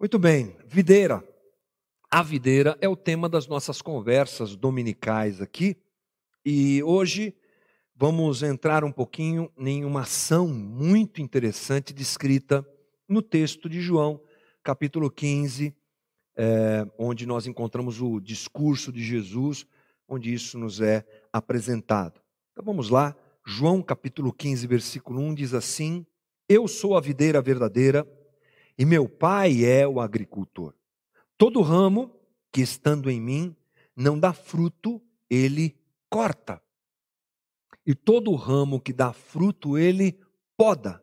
Muito bem, videira. A videira é o tema das nossas conversas dominicais aqui. E hoje vamos entrar um pouquinho em uma ação muito interessante descrita no texto de João, capítulo 15, é, onde nós encontramos o discurso de Jesus, onde isso nos é apresentado. Então vamos lá, João capítulo 15, versículo 1 diz assim: Eu sou a videira verdadeira e meu pai é o agricultor. Todo ramo que estando em mim não dá fruto, ele corta. E todo ramo que dá fruto, ele poda,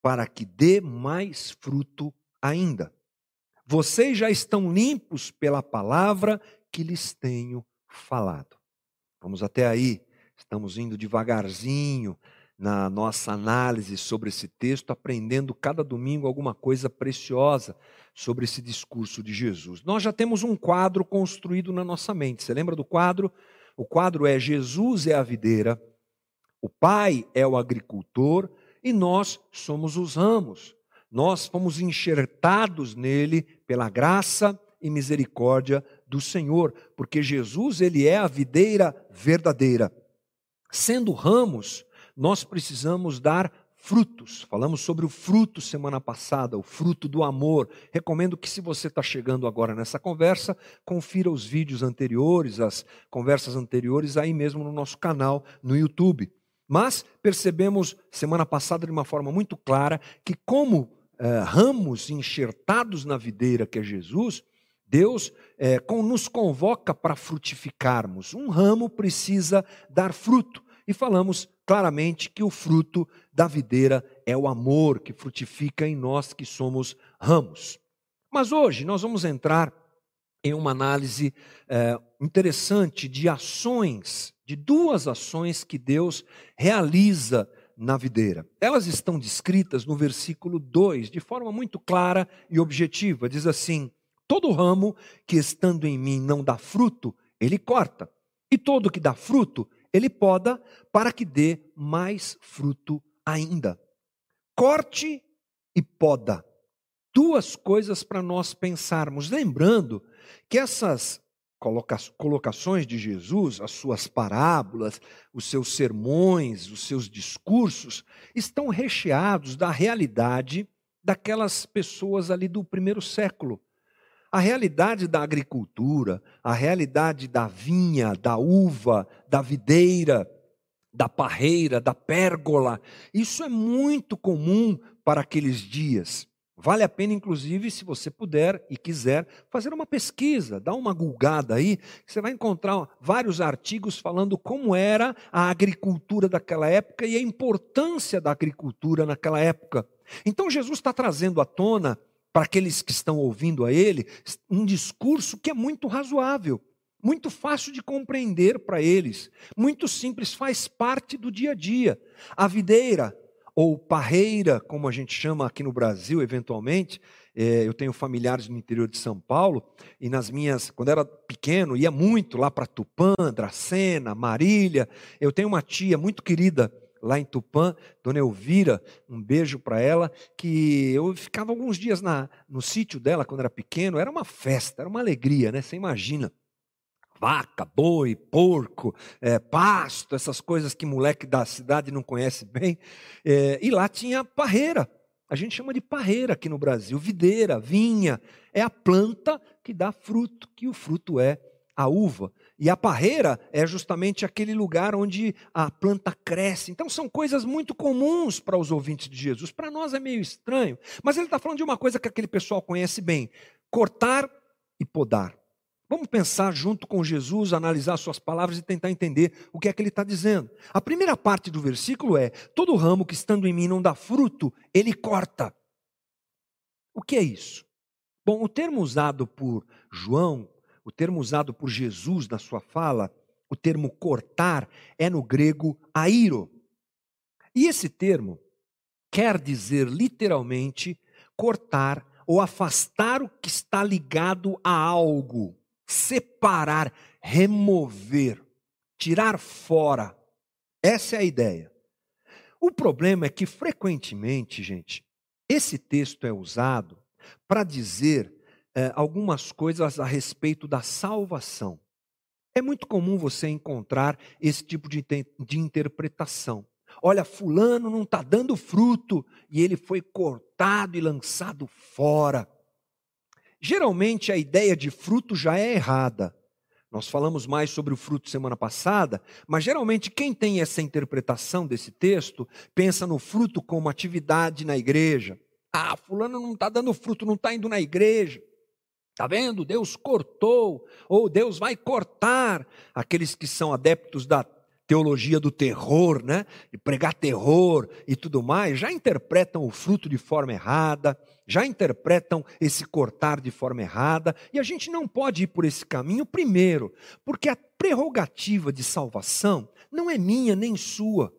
para que dê mais fruto ainda. Vocês já estão limpos pela palavra que lhes tenho falado. Vamos até aí. Estamos indo devagarzinho, na nossa análise sobre esse texto, aprendendo cada domingo alguma coisa preciosa sobre esse discurso de Jesus. Nós já temos um quadro construído na nossa mente. Você lembra do quadro? O quadro é Jesus é a videira, o Pai é o agricultor e nós somos os ramos. Nós fomos enxertados nele pela graça e misericórdia do Senhor, porque Jesus ele é a videira verdadeira. Sendo ramos, nós precisamos dar frutos. Falamos sobre o fruto semana passada, o fruto do amor. Recomendo que, se você está chegando agora nessa conversa, confira os vídeos anteriores, as conversas anteriores, aí mesmo no nosso canal no YouTube. Mas percebemos semana passada de uma forma muito clara que, como eh, ramos enxertados na videira que é Jesus, Deus eh, com, nos convoca para frutificarmos. Um ramo precisa dar fruto. E falamos claramente que o fruto da videira é o amor que frutifica em nós que somos ramos. Mas hoje nós vamos entrar em uma análise é, interessante de ações, de duas ações que Deus realiza na videira. Elas estão descritas no versículo 2 de forma muito clara e objetiva. Diz assim: Todo ramo que estando em mim não dá fruto, ele corta, e todo que dá fruto, ele poda para que dê mais fruto ainda. Corte e poda. Duas coisas para nós pensarmos. Lembrando que essas colocações de Jesus, as suas parábolas, os seus sermões, os seus discursos, estão recheados da realidade daquelas pessoas ali do primeiro século. A realidade da agricultura, a realidade da vinha, da uva, da videira, da parreira, da pérgola, isso é muito comum para aqueles dias. Vale a pena, inclusive, se você puder e quiser, fazer uma pesquisa, dar uma gulgada aí, você vai encontrar vários artigos falando como era a agricultura daquela época e a importância da agricultura naquela época. Então, Jesus está trazendo à tona para aqueles que estão ouvindo a ele, um discurso que é muito razoável, muito fácil de compreender para eles, muito simples, faz parte do dia a dia. A videira, ou parreira, como a gente chama aqui no Brasil, eventualmente, é, eu tenho familiares no interior de São Paulo, e nas minhas, quando era pequeno, ia muito lá para Tupã, Dracena, Marília. Eu tenho uma tia muito querida lá em Tupã, Dona Elvira, um beijo para ela, que eu ficava alguns dias na, no sítio dela quando era pequeno, era uma festa, era uma alegria, né? Você imagina. Vaca, boi, porco, é, pasto, essas coisas que moleque da cidade não conhece bem. É, e lá tinha parreira. A gente chama de parreira aqui no Brasil, videira, vinha. É a planta que dá fruto, que o fruto é a uva. E a parreira é justamente aquele lugar onde a planta cresce. Então são coisas muito comuns para os ouvintes de Jesus. Para nós é meio estranho. Mas ele está falando de uma coisa que aquele pessoal conhece bem: cortar e podar. Vamos pensar junto com Jesus, analisar suas palavras e tentar entender o que é que ele está dizendo. A primeira parte do versículo é: todo ramo que estando em mim não dá fruto, ele corta. O que é isso? Bom, o termo usado por João o termo usado por Jesus na sua fala, o termo cortar, é no grego airo. E esse termo quer dizer literalmente cortar ou afastar o que está ligado a algo, separar, remover, tirar fora. Essa é a ideia. O problema é que frequentemente, gente, esse texto é usado para dizer é, algumas coisas a respeito da salvação. É muito comum você encontrar esse tipo de, de interpretação. Olha, Fulano não está dando fruto e ele foi cortado e lançado fora. Geralmente a ideia de fruto já é errada. Nós falamos mais sobre o fruto semana passada, mas geralmente quem tem essa interpretação desse texto pensa no fruto como atividade na igreja. Ah, fulano não está dando fruto, não está indo na igreja. Está vendo? Deus cortou, ou Deus vai cortar aqueles que são adeptos da teologia do terror, né? E pregar terror e tudo mais, já interpretam o fruto de forma errada, já interpretam esse cortar de forma errada, e a gente não pode ir por esse caminho, primeiro, porque a prerrogativa de salvação não é minha nem sua.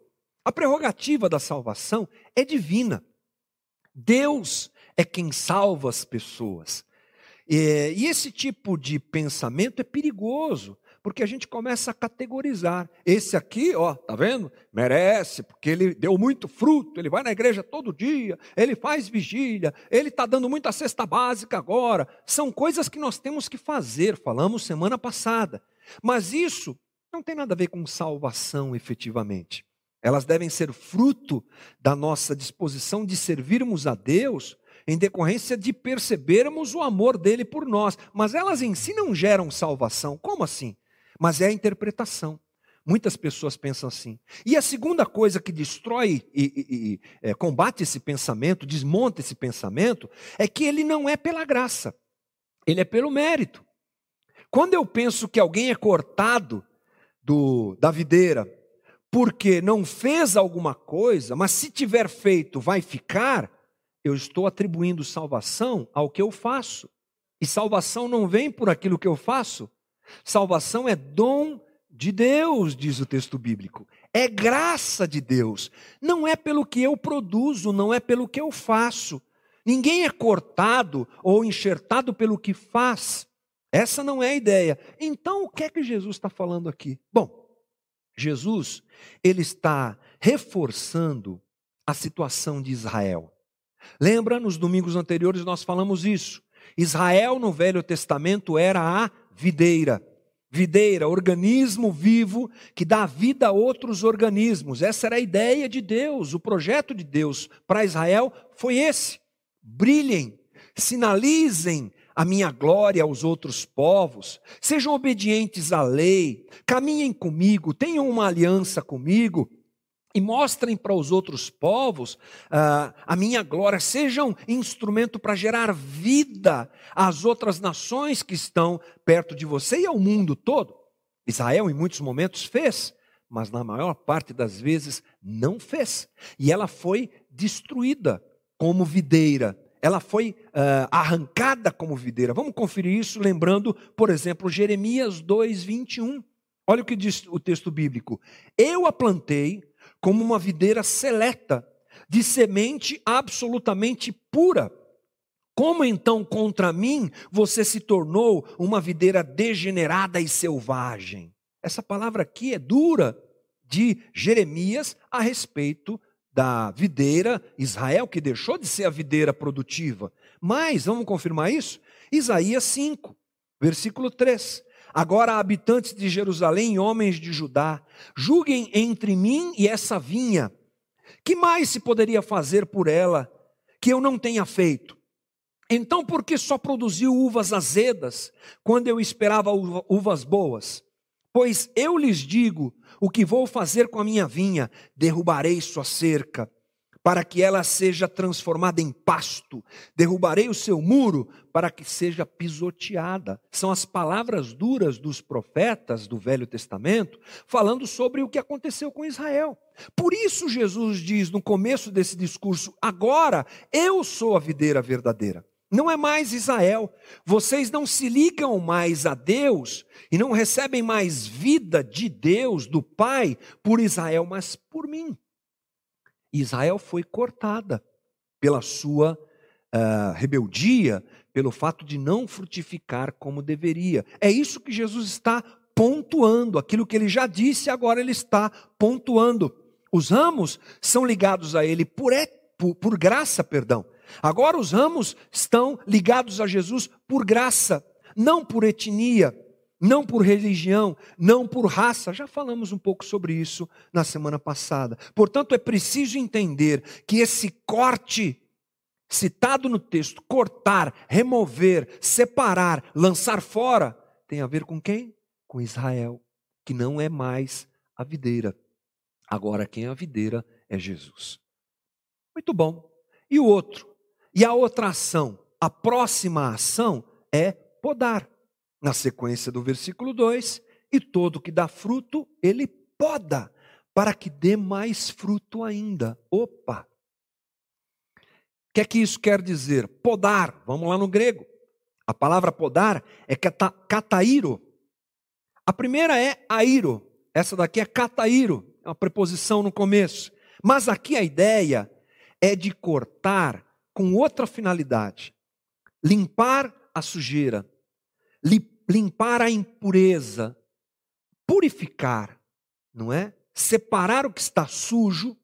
A prerrogativa da salvação é divina. Deus é quem salva as pessoas. E esse tipo de pensamento é perigoso, porque a gente começa a categorizar. Esse aqui, ó, tá vendo? Merece, porque ele deu muito fruto, ele vai na igreja todo dia, ele faz vigília, ele está dando muita cesta básica agora. São coisas que nós temos que fazer, falamos semana passada. Mas isso não tem nada a ver com salvação efetivamente. Elas devem ser fruto da nossa disposição de servirmos a Deus em decorrência de percebermos o amor dele por nós. Mas elas em si não geram salvação. Como assim? mas é a interpretação. Muitas pessoas pensam assim. E a segunda coisa que destrói e, e, e é, combate esse pensamento, desmonta esse pensamento, é que ele não é pela graça, ele é pelo mérito. Quando eu penso que alguém é cortado do, da videira porque não fez alguma coisa, mas se tiver feito vai ficar, eu estou atribuindo salvação ao que eu faço. E salvação não vem por aquilo que eu faço, Salvação é dom de Deus, diz o texto bíblico. É graça de Deus. Não é pelo que eu produzo, não é pelo que eu faço. Ninguém é cortado ou enxertado pelo que faz. Essa não é a ideia. Então, o que é que Jesus está falando aqui? Bom, Jesus, ele está reforçando a situação de Israel. Lembra, nos domingos anteriores nós falamos isso. Israel no Velho Testamento era a videira. Videira, organismo vivo que dá vida a outros organismos. Essa era a ideia de Deus, o projeto de Deus para Israel foi esse. Brilhem, sinalizem a minha glória aos outros povos, sejam obedientes à lei, caminhem comigo, tenham uma aliança comigo, e mostrem para os outros povos uh, a minha glória, sejam instrumento para gerar vida às outras nações que estão perto de você e ao mundo todo. Israel, em muitos momentos, fez, mas na maior parte das vezes não fez. E ela foi destruída como videira. Ela foi uh, arrancada como videira. Vamos conferir isso lembrando, por exemplo, Jeremias 2, 21. Olha o que diz o texto bíblico. Eu a plantei, como uma videira seleta, de semente absolutamente pura. Como então contra mim você se tornou uma videira degenerada e selvagem? Essa palavra aqui é dura de Jeremias a respeito da videira Israel, que deixou de ser a videira produtiva. Mas, vamos confirmar isso? Isaías 5, versículo 3. Agora, habitantes de Jerusalém, homens de Judá, julguem entre mim e essa vinha. Que mais se poderia fazer por ela que eu não tenha feito? Então, por que só produziu uvas azedas quando eu esperava uvas boas? Pois eu lhes digo o que vou fazer com a minha vinha: derrubarei sua cerca, para que ela seja transformada em pasto. Derrubarei o seu muro para que seja pisoteada. São as palavras duras dos profetas do Velho Testamento, falando sobre o que aconteceu com Israel. Por isso, Jesus diz no começo desse discurso: agora eu sou a videira verdadeira. Não é mais Israel. Vocês não se ligam mais a Deus e não recebem mais vida de Deus, do Pai, por Israel, mas por mim. Israel foi cortada pela sua uh, rebeldia, pelo fato de não frutificar como deveria. É isso que Jesus está pontuando, aquilo que ele já disse, agora ele está pontuando. Os ramos são ligados a ele por, por, por graça, perdão. Agora os ramos estão ligados a Jesus por graça, não por etnia, não por religião, não por raça. Já falamos um pouco sobre isso na semana passada. Portanto, é preciso entender que esse corte citado no texto, cortar, remover, separar, lançar fora, tem a ver com quem? Com Israel, que não é mais a videira. Agora quem é a videira é Jesus. Muito bom. E o outro? E a outra ação, a próxima ação é podar. Na sequência do versículo 2, e todo que dá fruto, ele poda, para que dê mais fruto ainda. Opa! O que é que isso quer dizer? Podar, vamos lá no grego. A palavra podar é catairo. A primeira é airo, essa daqui é catairo, é uma preposição no começo. Mas aqui a ideia é de cortar com outra finalidade: limpar a sujeira, limpar a impureza, purificar, não é? Separar o que está sujo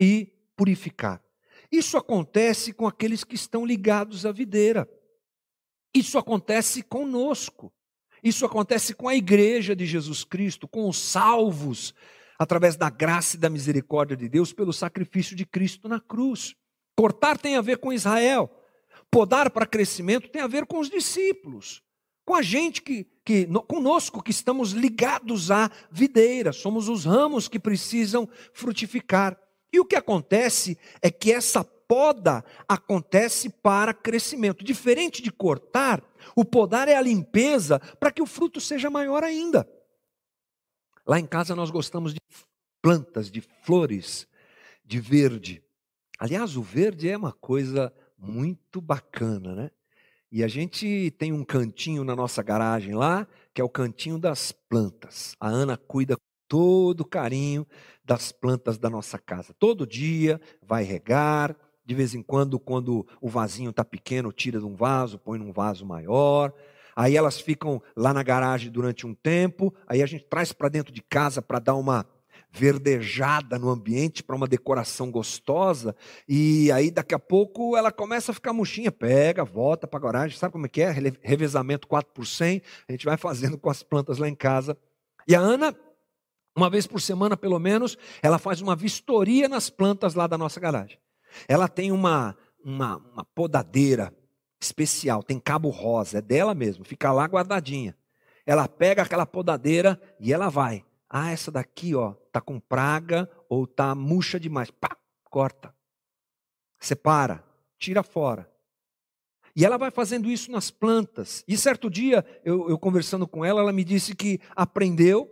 e purificar. Isso acontece com aqueles que estão ligados à videira. Isso acontece conosco. Isso acontece com a igreja de Jesus Cristo, com os salvos, através da graça e da misericórdia de Deus pelo sacrifício de Cristo na cruz. Cortar tem a ver com Israel, podar para crescimento tem a ver com os discípulos com a gente que, que conosco que estamos ligados à videira, somos os ramos que precisam frutificar. E o que acontece é que essa poda acontece para crescimento. Diferente de cortar, o podar é a limpeza para que o fruto seja maior ainda. Lá em casa nós gostamos de plantas, de flores, de verde. Aliás, o verde é uma coisa muito bacana, né? E a gente tem um cantinho na nossa garagem lá, que é o cantinho das plantas. A Ana cuida com todo carinho das plantas da nossa casa. Todo dia vai regar, de vez em quando, quando o vasinho está pequeno, tira de um vaso, põe num vaso maior. Aí elas ficam lá na garagem durante um tempo, aí a gente traz para dentro de casa para dar uma verdejada no ambiente para uma decoração gostosa, e aí daqui a pouco ela começa a ficar murchinha, pega, volta para a garagem, sabe como é que é? Revezamento 4 por 100, a gente vai fazendo com as plantas lá em casa. E a Ana, uma vez por semana pelo menos, ela faz uma vistoria nas plantas lá da nossa garagem. Ela tem uma, uma, uma podadeira especial, tem cabo rosa, é dela mesmo, fica lá guardadinha. Ela pega aquela podadeira e ela vai ah, essa daqui, ó, tá com praga ou tá murcha demais. Pá, corta. Separa, tira fora. E ela vai fazendo isso nas plantas. E certo dia, eu, eu conversando com ela, ela me disse que aprendeu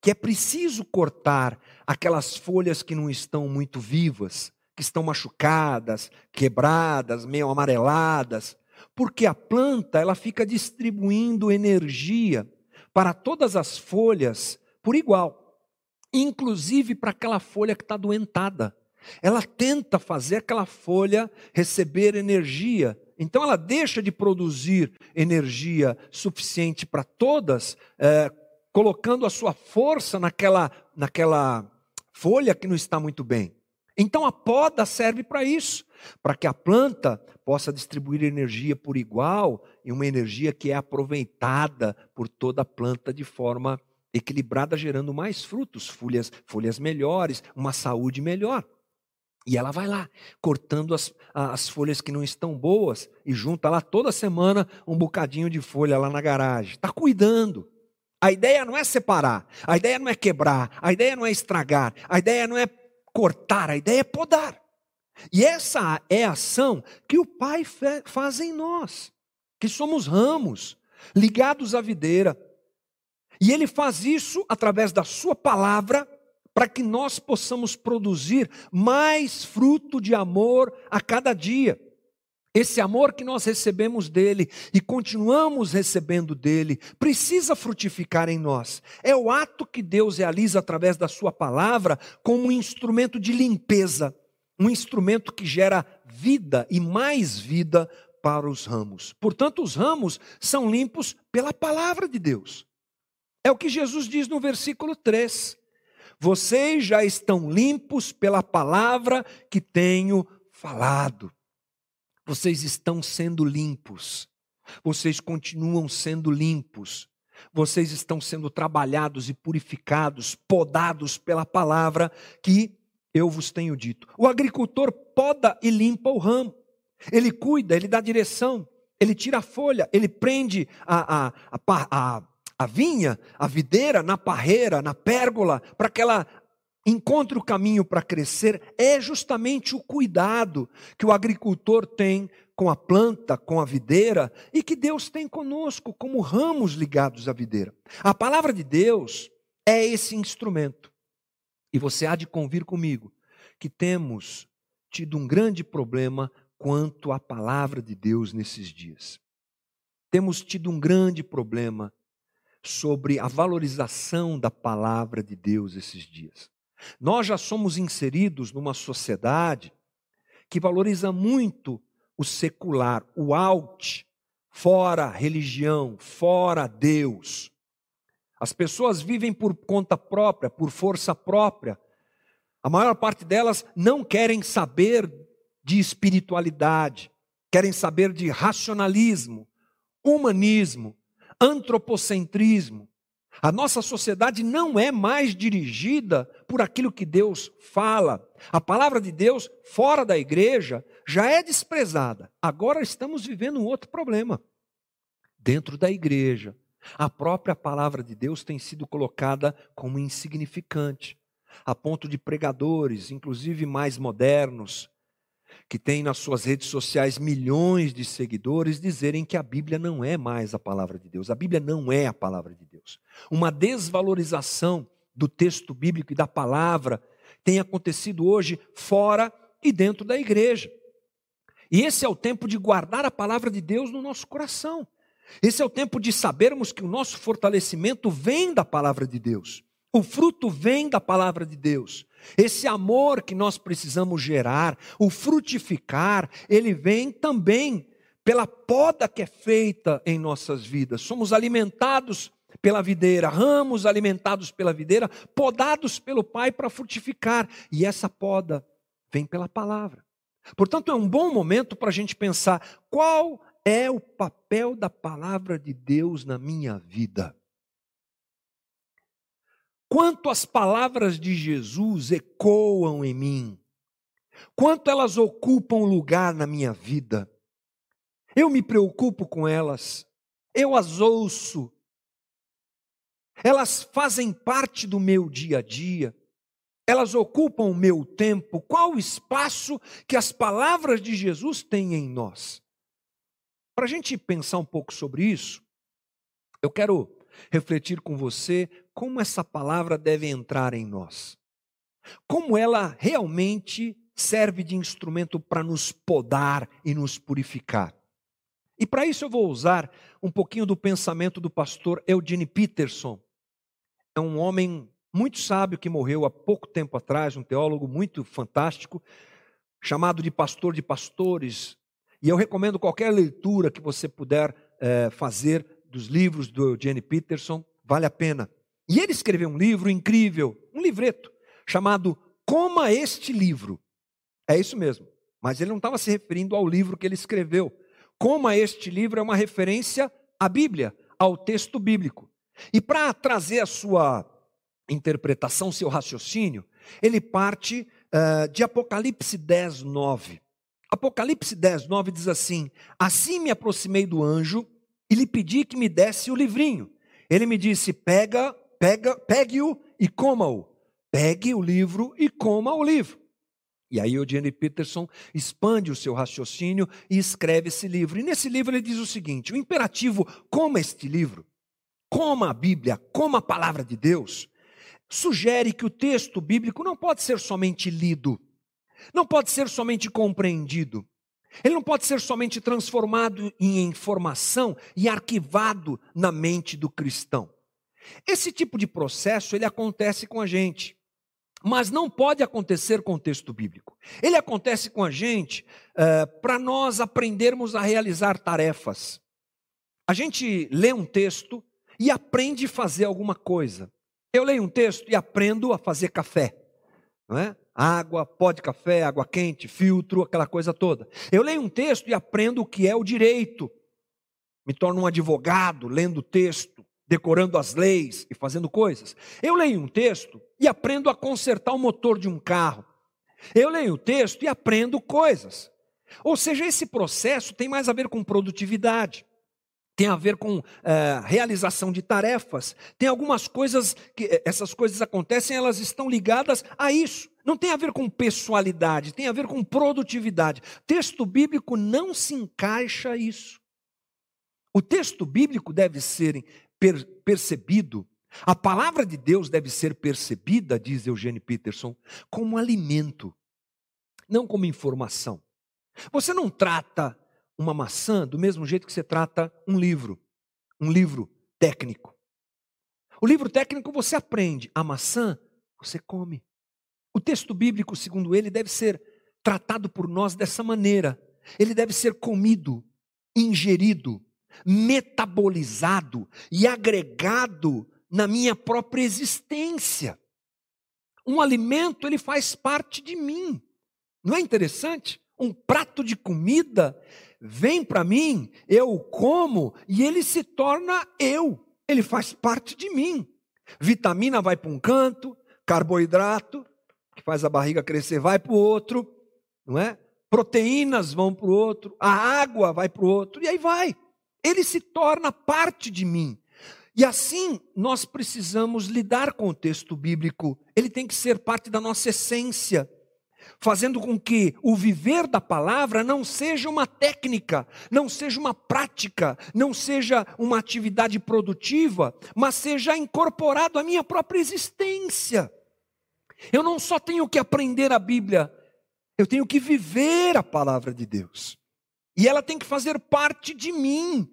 que é preciso cortar aquelas folhas que não estão muito vivas, que estão machucadas, quebradas, meio amareladas, porque a planta ela fica distribuindo energia para todas as folhas por igual, inclusive para aquela folha que está doentada. Ela tenta fazer aquela folha receber energia. Então ela deixa de produzir energia suficiente para todas, é, colocando a sua força naquela, naquela folha que não está muito bem. Então a poda serve para isso, para que a planta possa distribuir energia por igual e uma energia que é aproveitada por toda a planta de forma equilibrada, gerando mais frutos, folhas, folhas melhores, uma saúde melhor. E ela vai lá, cortando as, as folhas que não estão boas, e junta lá toda semana um bocadinho de folha lá na garagem. Está cuidando. A ideia não é separar, a ideia não é quebrar, a ideia não é estragar, a ideia não é cortar, a ideia é podar. E essa é a ação que o Pai faz em nós, que somos ramos, ligados à videira, e ele faz isso através da sua palavra, para que nós possamos produzir mais fruto de amor a cada dia. Esse amor que nós recebemos dele e continuamos recebendo dele, precisa frutificar em nós. É o ato que Deus realiza através da sua palavra como um instrumento de limpeza, um instrumento que gera vida e mais vida para os ramos. Portanto, os ramos são limpos pela palavra de Deus. É o que Jesus diz no versículo 3. Vocês já estão limpos pela palavra que tenho falado. Vocês estão sendo limpos. Vocês continuam sendo limpos. Vocês estão sendo trabalhados e purificados, podados pela palavra que eu vos tenho dito. O agricultor poda e limpa o ramo. Ele cuida, ele dá direção, ele tira a folha, ele prende a, a, a, a, a vinha, a videira na parreira, na pérgola, para que ela encontre o caminho para crescer. É justamente o cuidado que o agricultor tem com a planta, com a videira, e que Deus tem conosco como ramos ligados à videira. A palavra de Deus é esse instrumento. E você há de convir comigo que temos tido um grande problema quanto à palavra de Deus nesses dias. Temos tido um grande problema sobre a valorização da palavra de Deus esses dias. Nós já somos inseridos numa sociedade que valoriza muito o secular, o out, fora religião, fora Deus. As pessoas vivem por conta própria, por força própria. A maior parte delas não querem saber de espiritualidade, querem saber de racionalismo, humanismo, antropocentrismo. A nossa sociedade não é mais dirigida por aquilo que Deus fala. A palavra de Deus, fora da igreja, já é desprezada. Agora estamos vivendo um outro problema. Dentro da igreja, a própria palavra de Deus tem sido colocada como insignificante, a ponto de pregadores, inclusive mais modernos, que têm nas suas redes sociais milhões de seguidores, dizerem que a Bíblia não é mais a palavra de Deus. A Bíblia não é a palavra de Deus. Uma desvalorização do texto bíblico e da palavra tem acontecido hoje fora e dentro da igreja. E esse é o tempo de guardar a palavra de Deus no nosso coração. Esse é o tempo de sabermos que o nosso fortalecimento vem da palavra de Deus. O fruto vem da palavra de Deus. Esse amor que nós precisamos gerar, o frutificar, ele vem também pela poda que é feita em nossas vidas. Somos alimentados pela videira, ramos alimentados pela videira, podados pelo Pai para frutificar. E essa poda vem pela palavra. Portanto, é um bom momento para a gente pensar qual é o papel da palavra de Deus na minha vida. Quanto as palavras de Jesus ecoam em mim, quanto elas ocupam lugar na minha vida. Eu me preocupo com elas, eu as ouço, elas fazem parte do meu dia a dia, elas ocupam o meu tempo. Qual o espaço que as palavras de Jesus têm em nós? Para a gente pensar um pouco sobre isso, eu quero refletir com você como essa palavra deve entrar em nós. Como ela realmente serve de instrumento para nos podar e nos purificar. E para isso eu vou usar um pouquinho do pensamento do pastor Eugene Peterson. É um homem muito sábio que morreu há pouco tempo atrás, um teólogo muito fantástico, chamado de pastor de pastores. E eu recomendo qualquer leitura que você puder é, fazer dos livros do Eugene Peterson, vale a pena. E ele escreveu um livro incrível, um livreto, chamado Coma Este Livro. É isso mesmo. Mas ele não estava se referindo ao livro que ele escreveu. Coma Este Livro é uma referência à Bíblia, ao texto bíblico. E para trazer a sua interpretação, seu raciocínio, ele parte uh, de Apocalipse 10, 9. Apocalipse 10, 9 diz assim: Assim me aproximei do anjo e lhe pedi que me desse o livrinho. Ele me disse: Pega pega, pegue-o e coma-o. Pegue o livro e coma o livro. E aí o Jenny Peterson expande o seu raciocínio e escreve esse livro. E nesse livro ele diz o seguinte: o imperativo coma este livro, coma a Bíblia, coma a palavra de Deus, sugere que o texto bíblico não pode ser somente lido, não pode ser somente compreendido, ele não pode ser somente transformado em informação e arquivado na mente do cristão. Esse tipo de processo ele acontece com a gente, mas não pode acontecer com o texto bíblico. Ele acontece com a gente uh, para nós aprendermos a realizar tarefas. A gente lê um texto e aprende a fazer alguma coisa. Eu leio um texto e aprendo a fazer café. Não é? água, pó de café, água quente, filtro, aquela coisa toda. Eu leio um texto e aprendo o que é o direito. Me torno um advogado lendo o texto, decorando as leis e fazendo coisas. Eu leio um texto e aprendo a consertar o motor de um carro. Eu leio o texto e aprendo coisas. Ou seja, esse processo tem mais a ver com produtividade tem a ver com é, realização de tarefas, tem algumas coisas que eh, essas coisas acontecem, elas estão ligadas a isso. Não tem a ver com pessoalidade, tem a ver com produtividade. Texto bíblico não se encaixa isso. O texto bíblico deve ser per percebido, a palavra de Deus deve ser percebida, diz Eugênio Peterson, como alimento, não como informação. Você não trata uma maçã do mesmo jeito que você trata um livro, um livro técnico. O livro técnico você aprende, a maçã você come. O texto bíblico, segundo ele, deve ser tratado por nós dessa maneira. Ele deve ser comido, ingerido, metabolizado e agregado na minha própria existência. Um alimento, ele faz parte de mim. Não é interessante? Um prato de comida vem para mim, eu como e ele se torna eu. Ele faz parte de mim. Vitamina vai para um canto, carboidrato, que faz a barriga crescer, vai para o outro, não é? Proteínas vão para o outro, a água vai para o outro, e aí vai. Ele se torna parte de mim. E assim nós precisamos lidar com o texto bíblico. Ele tem que ser parte da nossa essência fazendo com que o viver da palavra não seja uma técnica, não seja uma prática, não seja uma atividade produtiva, mas seja incorporado à minha própria existência. Eu não só tenho que aprender a Bíblia, eu tenho que viver a palavra de Deus. E ela tem que fazer parte de mim,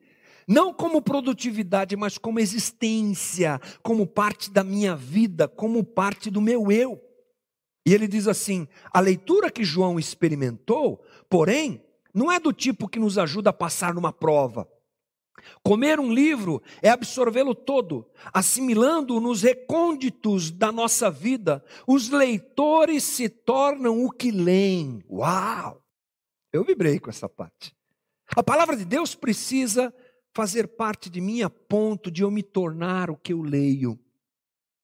não como produtividade, mas como existência, como parte da minha vida, como parte do meu eu. E ele diz assim: a leitura que João experimentou, porém, não é do tipo que nos ajuda a passar numa prova. Comer um livro é absorvê-lo todo, assimilando-o nos recônditos da nossa vida. Os leitores se tornam o que leem. Uau! Eu vibrei com essa parte. A palavra de Deus precisa fazer parte de mim a ponto de eu me tornar o que eu leio.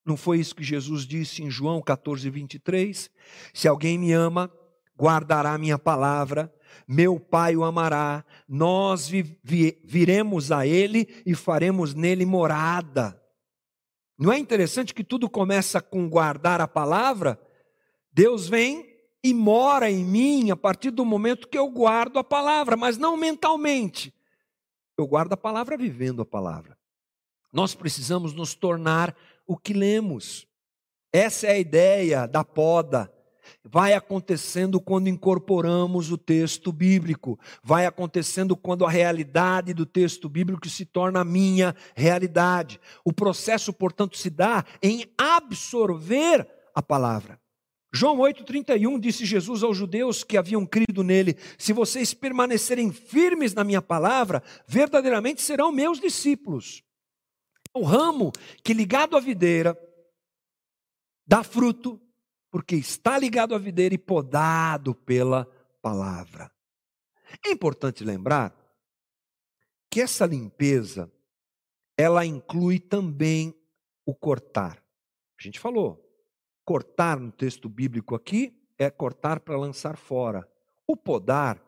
Não foi isso que Jesus disse em João 14, 23? Se alguém me ama, guardará minha palavra, meu Pai o amará, nós vi, vi, viremos a Ele e faremos nele morada. Não é interessante que tudo começa com guardar a palavra? Deus vem e mora em mim a partir do momento que eu guardo a palavra, mas não mentalmente. Eu guardo a palavra vivendo a palavra. Nós precisamos nos tornar o que lemos. Essa é a ideia da poda. Vai acontecendo quando incorporamos o texto bíblico, vai acontecendo quando a realidade do texto bíblico se torna a minha realidade. O processo, portanto, se dá em absorver a palavra. João 8,31 disse Jesus aos judeus que haviam crido nele: Se vocês permanecerem firmes na minha palavra, verdadeiramente serão meus discípulos. O ramo que ligado à videira dá fruto, porque está ligado à videira e podado pela palavra. É importante lembrar que essa limpeza ela inclui também o cortar. A gente falou, cortar no texto bíblico aqui é cortar para lançar fora. O podar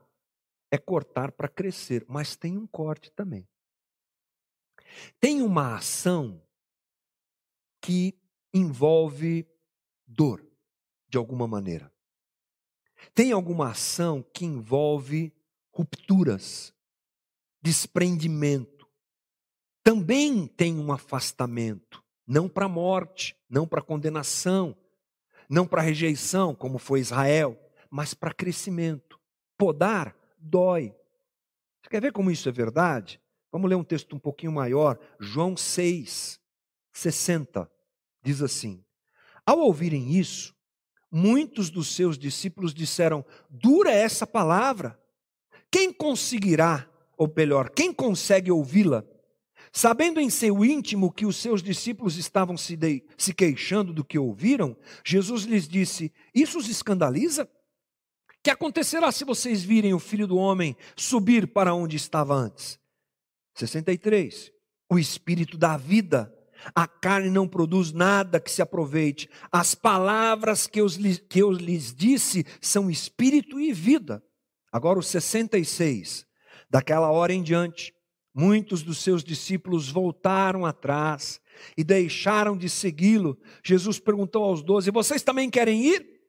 é cortar para crescer, mas tem um corte também. Tem uma ação que envolve dor, de alguma maneira. Tem alguma ação que envolve rupturas, desprendimento. Também tem um afastamento, não para a morte, não para a condenação, não para rejeição, como foi Israel, mas para crescimento. Podar dói. Você quer ver como isso é verdade? Vamos ler um texto um pouquinho maior, João 6, 60. Diz assim: Ao ouvirem isso, muitos dos seus discípulos disseram: Dura essa palavra. Quem conseguirá, ou melhor, quem consegue ouvi-la? Sabendo em seu íntimo que os seus discípulos estavam se, de, se queixando do que ouviram, Jesus lhes disse: Isso os escandaliza? Que acontecerá se vocês virem o filho do homem subir para onde estava antes? 63. O espírito da vida. A carne não produz nada que se aproveite. As palavras que eu, que eu lhes disse são espírito e vida. Agora, o 66. Daquela hora em diante, muitos dos seus discípulos voltaram atrás e deixaram de segui-lo. Jesus perguntou aos doze: Vocês também querem ir?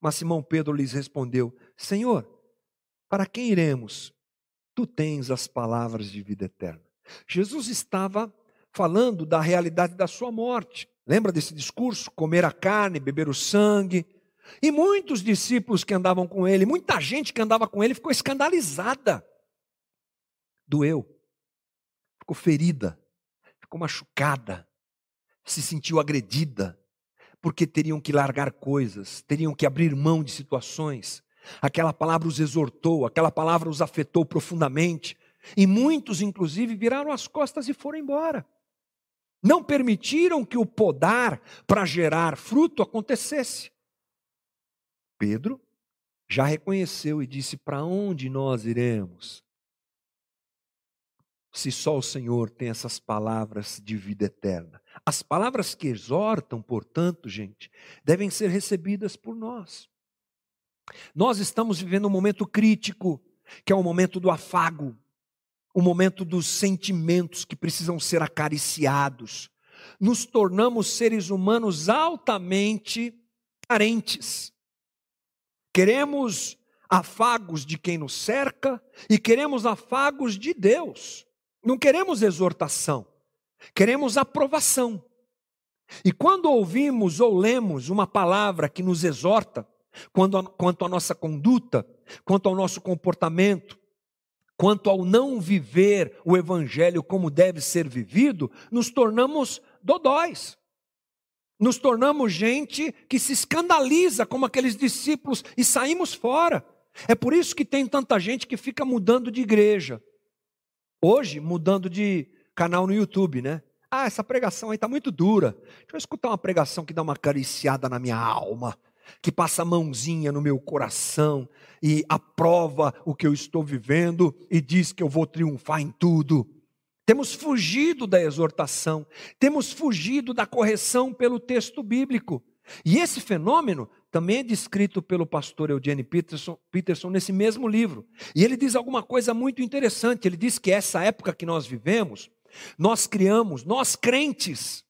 Mas Simão Pedro lhes respondeu: Senhor, para quem iremos? Tu tens as palavras de vida eterna. Jesus estava falando da realidade da sua morte. Lembra desse discurso? Comer a carne, beber o sangue. E muitos discípulos que andavam com ele, muita gente que andava com ele ficou escandalizada. Doeu, ficou ferida, ficou machucada, se sentiu agredida, porque teriam que largar coisas, teriam que abrir mão de situações. Aquela palavra os exortou, aquela palavra os afetou profundamente. E muitos, inclusive, viraram as costas e foram embora. Não permitiram que o podar para gerar fruto acontecesse. Pedro já reconheceu e disse: Para onde nós iremos? Se só o Senhor tem essas palavras de vida eterna. As palavras que exortam, portanto, gente, devem ser recebidas por nós. Nós estamos vivendo um momento crítico, que é o momento do afago, o momento dos sentimentos que precisam ser acariciados. Nos tornamos seres humanos altamente carentes. Queremos afagos de quem nos cerca e queremos afagos de Deus. Não queremos exortação, queremos aprovação. E quando ouvimos ou lemos uma palavra que nos exorta, quanto, quanto à nossa conduta, quanto ao nosso comportamento, quanto ao não viver o evangelho como deve ser vivido, nos tornamos dodóis. Nos tornamos gente que se escandaliza como aqueles discípulos e saímos fora. É por isso que tem tanta gente que fica mudando de igreja. Hoje, mudando de canal no YouTube, né? Ah, essa pregação aí está muito dura. Deixa eu escutar uma pregação que dá uma acariciada na minha alma que passa a mãozinha no meu coração e aprova o que eu estou vivendo e diz que eu vou triunfar em tudo. Temos fugido da exortação, temos fugido da correção pelo texto bíblico. E esse fenômeno também é descrito pelo pastor Eugene Peterson, Peterson nesse mesmo livro. E ele diz alguma coisa muito interessante. Ele diz que essa época que nós vivemos, nós criamos, nós crentes,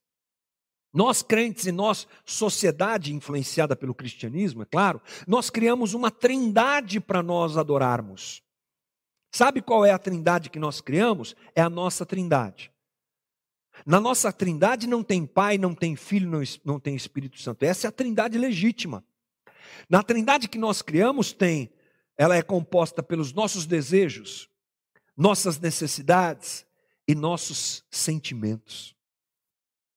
nós crentes e nós, sociedade influenciada pelo cristianismo, é claro, nós criamos uma trindade para nós adorarmos. Sabe qual é a trindade que nós criamos? É a nossa trindade. Na nossa trindade não tem Pai, não tem Filho, não, não tem Espírito Santo. Essa é a trindade legítima. Na trindade que nós criamos tem, ela é composta pelos nossos desejos, nossas necessidades e nossos sentimentos.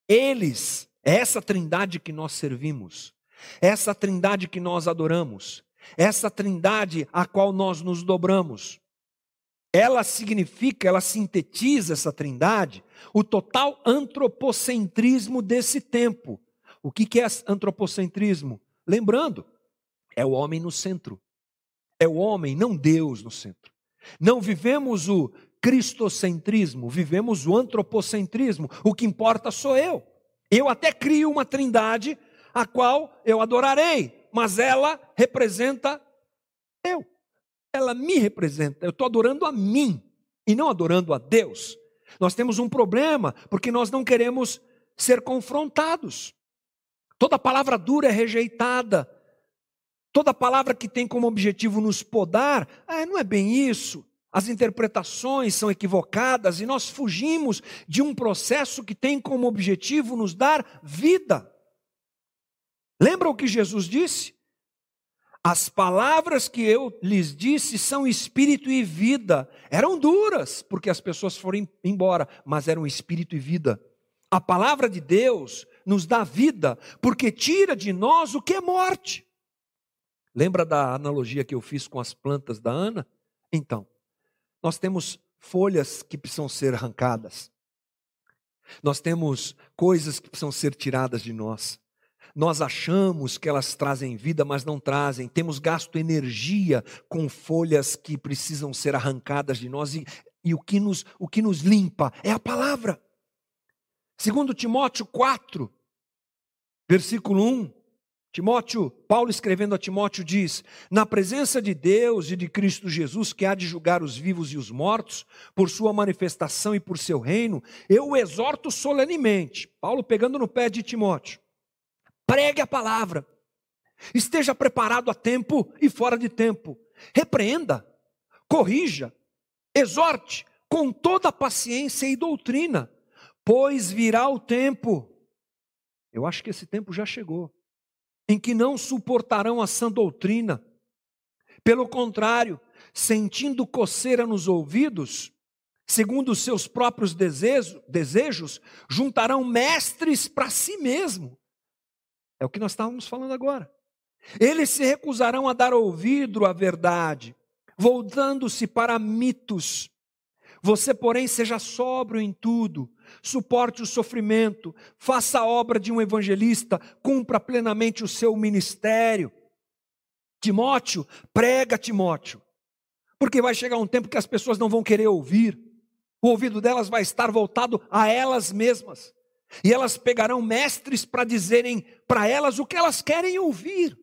Eles, essa trindade que nós servimos, essa trindade que nós adoramos, essa trindade a qual nós nos dobramos, ela significa, ela sintetiza essa trindade, o total antropocentrismo desse tempo. O que é antropocentrismo? Lembrando, é o homem no centro. É o homem, não Deus no centro. Não vivemos o cristocentrismo, vivemos o antropocentrismo. O que importa sou eu. Eu até crio uma trindade a qual eu adorarei, mas ela representa eu. Ela me representa. Eu estou adorando a mim e não adorando a Deus. Nós temos um problema porque nós não queremos ser confrontados. Toda palavra dura é rejeitada. Toda palavra que tem como objetivo nos podar, ah, não é bem isso as interpretações são equivocadas e nós fugimos de um processo que tem como objetivo nos dar vida. Lembra o que Jesus disse? As palavras que eu lhes disse são espírito e vida. Eram duras, porque as pessoas foram embora, mas eram espírito e vida. A palavra de Deus nos dá vida, porque tira de nós o que é morte. Lembra da analogia que eu fiz com as plantas da Ana? Então, nós temos folhas que precisam ser arrancadas. Nós temos coisas que precisam ser tiradas de nós. Nós achamos que elas trazem vida, mas não trazem. Temos gasto energia com folhas que precisam ser arrancadas de nós e, e o, que nos, o que nos limpa é a palavra. Segundo Timóteo 4, versículo 1, Timóteo, Paulo escrevendo a Timóteo diz: Na presença de Deus e de Cristo Jesus, que há de julgar os vivos e os mortos, por sua manifestação e por seu reino, eu o exorto solenemente. Paulo pegando no pé de Timóteo. Pregue a palavra. Esteja preparado a tempo e fora de tempo. Repreenda, corrija, exorte com toda paciência e doutrina, pois virá o tempo. Eu acho que esse tempo já chegou em que não suportarão a sã doutrina. Pelo contrário, sentindo coceira nos ouvidos, segundo os seus próprios desejos, juntarão mestres para si mesmo. É o que nós estávamos falando agora. Eles se recusarão a dar ouvido à verdade, voltando-se para mitos. Você, porém, seja sóbrio em tudo, suporte o sofrimento, faça a obra de um evangelista, cumpra plenamente o seu ministério. Timóteo, prega Timóteo, porque vai chegar um tempo que as pessoas não vão querer ouvir, o ouvido delas vai estar voltado a elas mesmas, e elas pegarão mestres para dizerem para elas o que elas querem ouvir.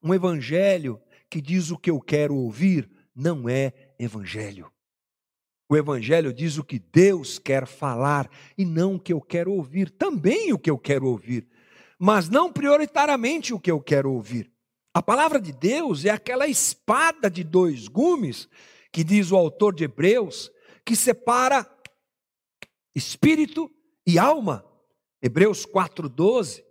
Um evangelho que diz o que eu quero ouvir não é evangelho. O Evangelho diz o que Deus quer falar e não o que eu quero ouvir, também o que eu quero ouvir, mas não prioritariamente o que eu quero ouvir. A palavra de Deus é aquela espada de dois gumes, que diz o autor de Hebreus, que separa espírito e alma. Hebreus 4,12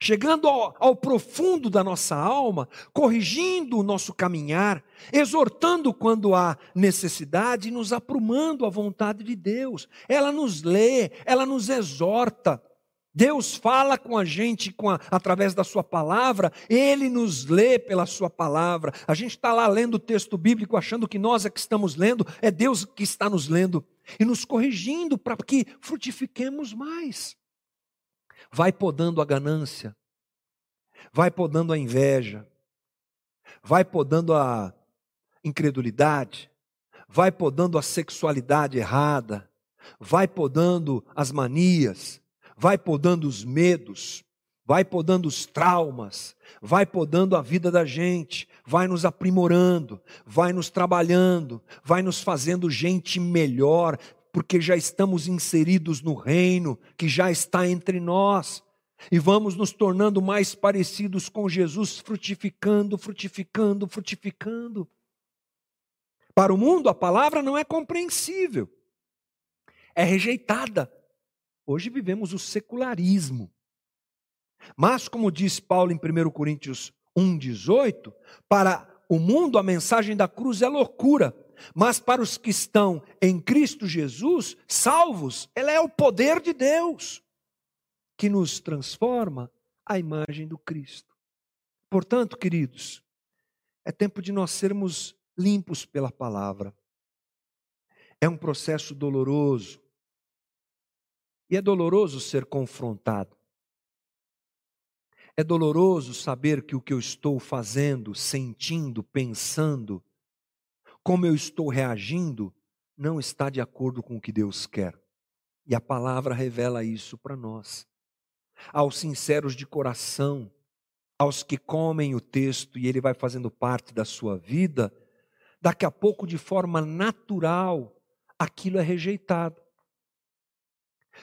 chegando ao, ao, profundo da nossa alma, corrigindo o nosso caminhar, exortando quando há necessidade e nos aprumando à vontade de Deus. Ela nos lê, ela nos exorta. Deus fala com a gente com a, através da Sua palavra, Ele nos lê pela Sua palavra. A gente está lá lendo o texto bíblico, achando que nós é que estamos lendo, é Deus que está nos lendo e nos corrigindo para que frutifiquemos mais vai podando a ganância, vai podando a inveja, vai podando a incredulidade, vai podando a sexualidade errada, vai podando as manias, vai podando os medos, vai podando os traumas, vai podando a vida da gente, vai nos aprimorando, vai nos trabalhando, vai nos fazendo gente melhor, porque já estamos inseridos no reino que já está entre nós. E vamos nos tornando mais parecidos com Jesus, frutificando, frutificando, frutificando. Para o mundo, a palavra não é compreensível, é rejeitada. Hoje vivemos o secularismo. Mas, como diz Paulo em 1 Coríntios 1,18, para o mundo a mensagem da cruz é loucura, mas para os que estão em Cristo Jesus, salvos, ela é o poder de Deus que nos transforma à imagem do Cristo. Portanto, queridos, é tempo de nós sermos limpos pela palavra. É um processo doloroso. E é doloroso ser confrontado. É doloroso saber que o que eu estou fazendo, sentindo, pensando, como eu estou reagindo não está de acordo com o que Deus quer. E a palavra revela isso para nós. Aos sinceros de coração, aos que comem o texto e ele vai fazendo parte da sua vida, daqui a pouco, de forma natural, aquilo é rejeitado.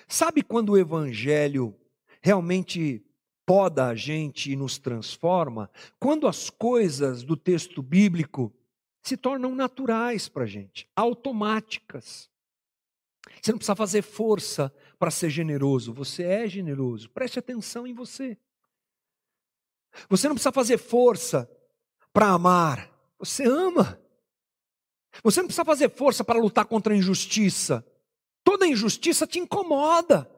Sabe quando o evangelho realmente poda a gente e nos transforma? Quando as coisas do texto bíblico se tornam naturais para a gente, automáticas. Você não precisa fazer força para ser generoso, você é generoso. Preste atenção em você. Você não precisa fazer força para amar, você ama. Você não precisa fazer força para lutar contra a injustiça. Toda injustiça te incomoda.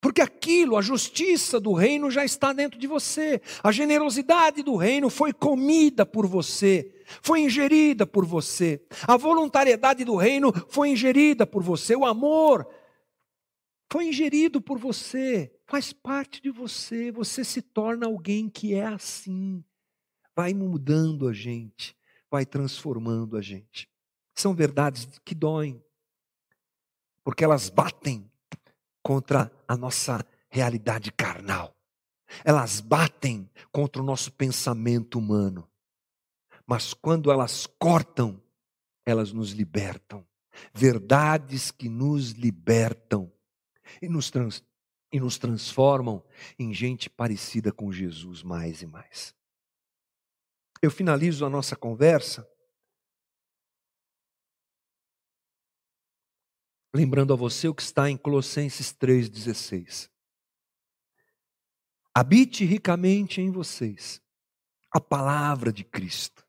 Porque aquilo, a justiça do reino já está dentro de você. A generosidade do reino foi comida por você, foi ingerida por você. A voluntariedade do reino foi ingerida por você. O amor foi ingerido por você, faz parte de você, você se torna alguém que é assim. Vai mudando a gente, vai transformando a gente. São verdades que doem, porque elas batem contra a nossa realidade carnal. Elas batem contra o nosso pensamento humano. Mas quando elas cortam, elas nos libertam. Verdades que nos libertam e nos, trans, e nos transformam em gente parecida com Jesus mais e mais. Eu finalizo a nossa conversa lembrando a você o que está em Colossenses 3,16. Habite ricamente em vocês a palavra de Cristo.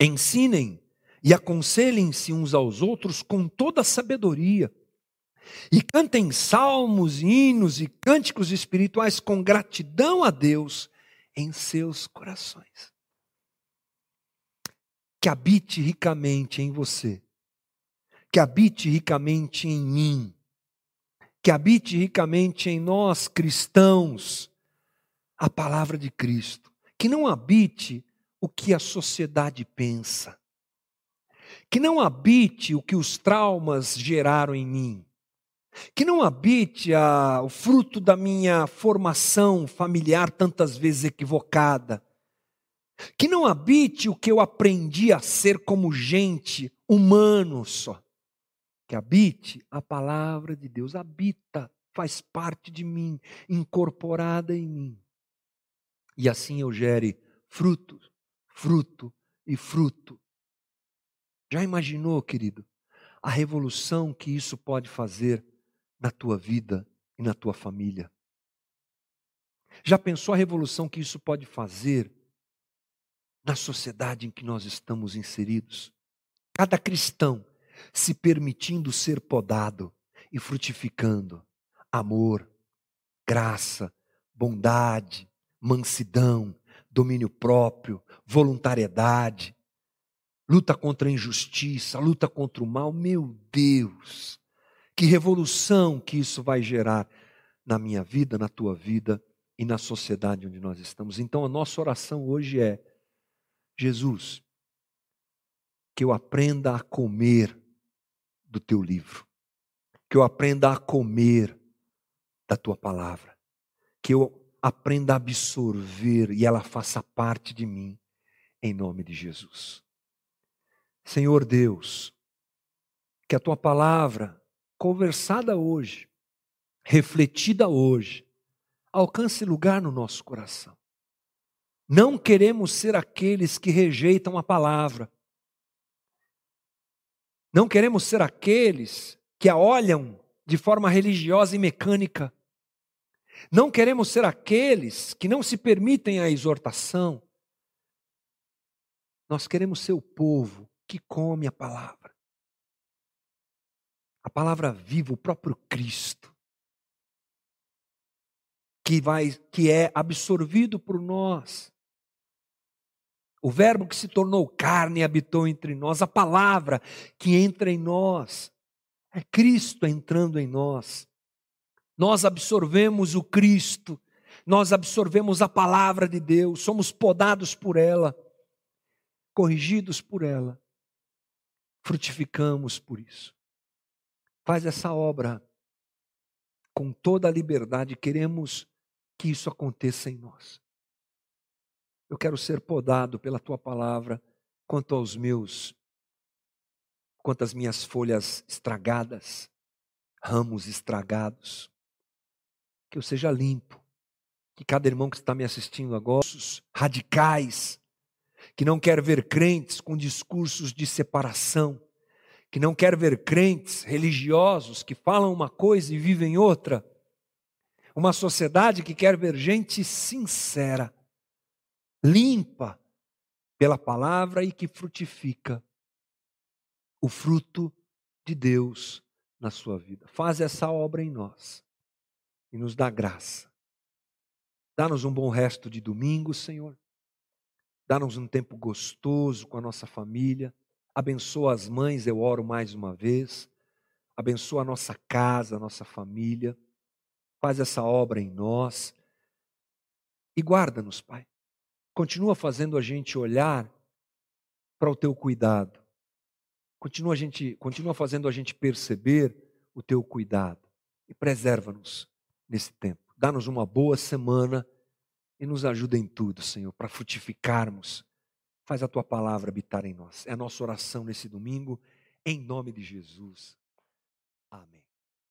Ensinem e aconselhem-se uns aos outros com toda a sabedoria. E cantem salmos, hinos e cânticos espirituais com gratidão a Deus em seus corações. Que habite ricamente em você, que habite ricamente em mim, que habite ricamente em nós cristãos. A palavra de Cristo, que não habite o que a sociedade pensa, que não habite o que os traumas geraram em mim, que não habite a, o fruto da minha formação familiar tantas vezes equivocada, que não habite o que eu aprendi a ser como gente, humano só, que habite a palavra de Deus, habita, faz parte de mim, incorporada em mim. E assim eu gere fruto, fruto e fruto. Já imaginou, querido, a revolução que isso pode fazer na tua vida e na tua família. Já pensou a revolução que isso pode fazer na sociedade em que nós estamos inseridos? Cada cristão se permitindo ser podado e frutificando amor, graça, bondade, mansidão, domínio próprio, voluntariedade, luta contra a injustiça, luta contra o mal. Meu Deus! Que revolução que isso vai gerar na minha vida, na tua vida e na sociedade onde nós estamos. Então a nossa oração hoje é: Jesus, que eu aprenda a comer do teu livro, que eu aprenda a comer da tua palavra, que eu aprenda a absorver e ela faça parte de mim, em nome de Jesus. Senhor Deus, que a tua palavra conversada hoje, refletida hoje, alcance lugar no nosso coração. Não queremos ser aqueles que rejeitam a palavra. Não queremos ser aqueles que a olham de forma religiosa e mecânica. Não queremos ser aqueles que não se permitem a exortação. Nós queremos ser o povo que come a palavra a palavra viva, o próprio Cristo, que vai que é absorvido por nós. O verbo que se tornou carne e habitou entre nós, a palavra que entra em nós, é Cristo entrando em nós. Nós absorvemos o Cristo, nós absorvemos a palavra de Deus, somos podados por ela, corrigidos por ela, frutificamos por isso. Faz essa obra com toda a liberdade, queremos que isso aconteça em nós. Eu quero ser podado pela tua palavra quanto aos meus, quanto às minhas folhas estragadas, ramos estragados. Que eu seja limpo. Que cada irmão que está me assistindo agora, radicais, que não quer ver crentes com discursos de separação, que não quer ver crentes religiosos que falam uma coisa e vivem outra. Uma sociedade que quer ver gente sincera, limpa pela palavra e que frutifica o fruto de Deus na sua vida. Faz essa obra em nós e nos dá graça. Dá-nos um bom resto de domingo, Senhor. Dá-nos um tempo gostoso com a nossa família Abençoa as mães, eu oro mais uma vez. abençoa a nossa casa, a nossa família, faz essa obra em nós e guarda-nos, Pai. Continua fazendo a gente olhar para o teu cuidado. Continua, a gente, continua fazendo a gente perceber o teu cuidado e preserva-nos nesse tempo. Dá-nos uma boa semana e nos ajuda em tudo, Senhor, para frutificarmos. Faz a tua palavra habitar em nós. É a nossa oração nesse domingo, em nome de Jesus. Amém.